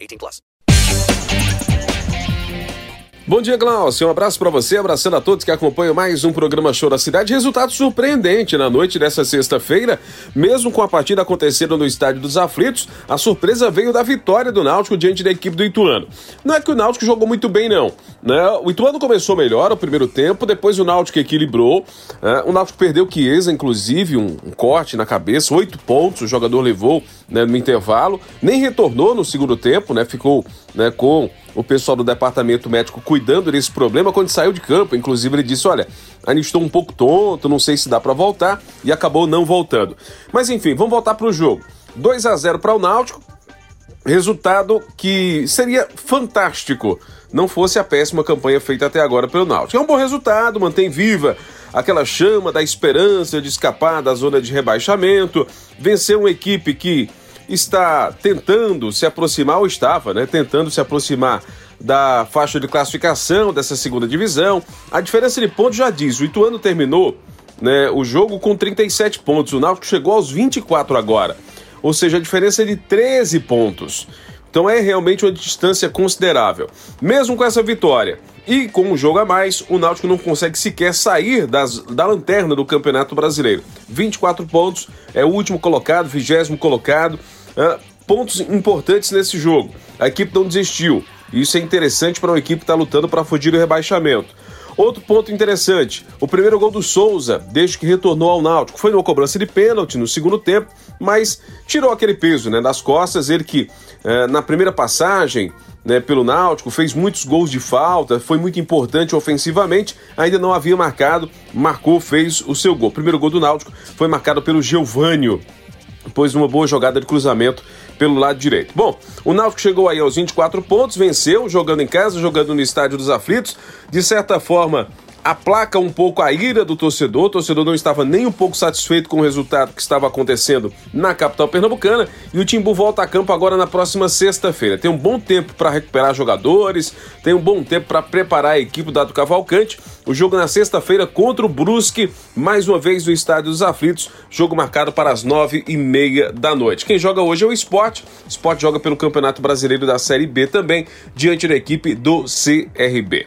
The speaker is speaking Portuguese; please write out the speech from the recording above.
18 plus. Bom dia, Glaucio. Um abraço para você, abraçando a todos que acompanham mais um programa Show da Cidade. Resultado surpreendente na noite dessa sexta-feira, mesmo com a partida acontecendo no Estádio dos Aflitos, a surpresa veio da vitória do Náutico diante da equipe do Ituano. Não é que o Náutico jogou muito bem, não. Né? O Ituano começou melhor o primeiro tempo, depois o Náutico equilibrou. Né? O Náutico perdeu o Chiesa, inclusive, um, um, corte na cabeça, oito pontos o jogador levou né, no intervalo. Nem retornou no segundo tempo, né? Ficou né, com o pessoal do departamento médico cuidando desse problema quando saiu de campo. Inclusive, ele disse: Olha, ainda estou um pouco tonto, não sei se dá para voltar, e acabou não voltando. Mas enfim, vamos voltar para o jogo. 2 a 0 para o Náutico, resultado que seria fantástico não fosse a péssima campanha feita até agora pelo Náutico. É um bom resultado, mantém viva aquela chama da esperança de escapar da zona de rebaixamento, vencer uma equipe que está tentando se aproximar, ou estava, né, tentando se aproximar da faixa de classificação dessa segunda divisão. A diferença de pontos já diz, o Ituano terminou né, o jogo com 37 pontos, o Náutico chegou aos 24 agora, ou seja, a diferença é de 13 pontos. Então é realmente uma distância considerável. Mesmo com essa vitória e com um jogo a mais, o Náutico não consegue sequer sair das, da lanterna do Campeonato Brasileiro. 24 pontos, é o último colocado, vigésimo colocado. Uh, pontos importantes nesse jogo. A equipe não desistiu. Isso é interessante para uma equipe que está lutando para fugir do rebaixamento. Outro ponto interessante: o primeiro gol do Souza, desde que retornou ao Náutico, foi numa cobrança de pênalti no segundo tempo, mas tirou aquele peso né, das costas. Ele que é, na primeira passagem né, pelo Náutico, fez muitos gols de falta, foi muito importante ofensivamente, ainda não havia marcado, marcou, fez o seu gol. O primeiro gol do Náutico foi marcado pelo Geovânio, depois de uma boa jogada de cruzamento pelo lado direito. Bom, o Náutico chegou aí aos 24 pontos, venceu, jogando em casa, jogando no Estádio dos Aflitos, de certa forma aplaca um pouco a ira do torcedor. O torcedor não estava nem um pouco satisfeito com o resultado que estava acontecendo na capital pernambucana. E o Timbu volta a campo agora na próxima sexta-feira. Tem um bom tempo para recuperar jogadores, tem um bom tempo para preparar a equipe do Cavalcante. O jogo na sexta-feira contra o Brusque, mais uma vez no Estádio dos Aflitos. Jogo marcado para as nove e meia da noite. Quem joga hoje é o Sport. O Sport joga pelo Campeonato Brasileiro da Série B também, diante da equipe do CRB.